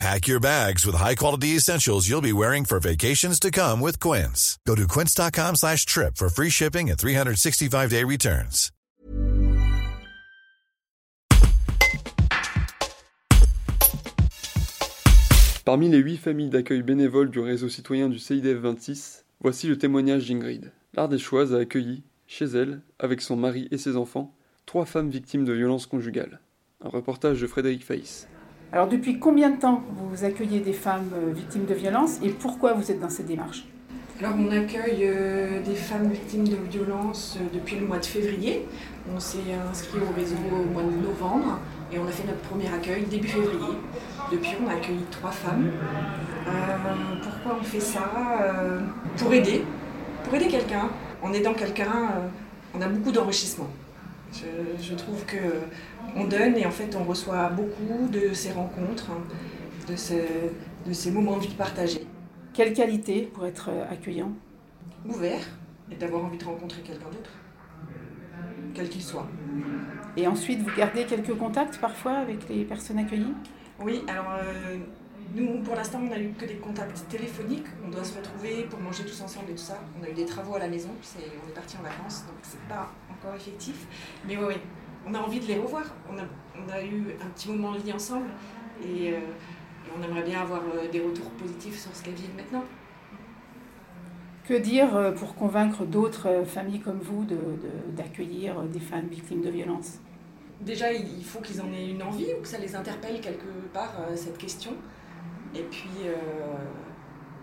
Pack your bags with high-quality essentials you'll be wearing for vacations to come with Quince. Go to quince.com slash trip for free shipping and 365-day returns. Parmi les huit familles d'accueil bénévoles du réseau citoyen du CIDF 26, voici le témoignage d'Ingrid. L'Ardéchoise a accueilli, chez elle, avec son mari et ses enfants, trois femmes victimes de violences conjugales. Un reportage de Frédéric Faïs. Alors depuis combien de temps vous accueillez des femmes euh, victimes de violences et pourquoi vous êtes dans cette démarche Alors on accueille euh, des femmes victimes de violences euh, depuis le mois de février. On s'est inscrit au réseau au mois de novembre et on a fait notre premier accueil début février. Depuis on a accueilli trois femmes. pourquoi on fait ça? Pour aider. Pour aider quelqu'un. En aidant quelqu'un, on a beaucoup d'enrichissement. Je, trouve que on donne et en fait on reçoit beaucoup de ces rencontres, hein, de, de ces moments de vie partagés. Quelle qualité pour être accueillant? Ouvert et d'avoir envie de rencontrer quelqu'un d'autre, quel qu'il soit. Et ensuite, vous gardez quelques contacts parfois avec les personnes accueillies? Oui, alors euh, nous, pour l'instant, on n'a eu que des contacts téléphoniques. On doit se retrouver pour manger tous ensemble et tout ça. On a eu des travaux à la maison, on est parti en vacances, donc c'est pas encore effectif. Mais oui, on a envie de les revoir. On a, eu un petit moment de vie ensemble et, euh, on aimerait bien avoir euh, des retours positifs sur ce qu'elles vivent maintenant. Que dire euh, pour convaincre d'autres familles comme vous d'accueillir des femmes victimes de violences? Déjà, il faut qu'ils en aient une envie ou que ça les interpelle quelque part, cette question. Et puis,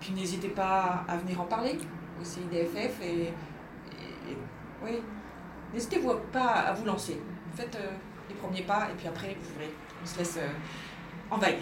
puis n'hésitez pas à venir en parler au CIDFF. Et, oui, n'hésitez pas à vous lancer. Faites euh, les premiers pas et puis après, vous verrez, on se laisse euh, envahir.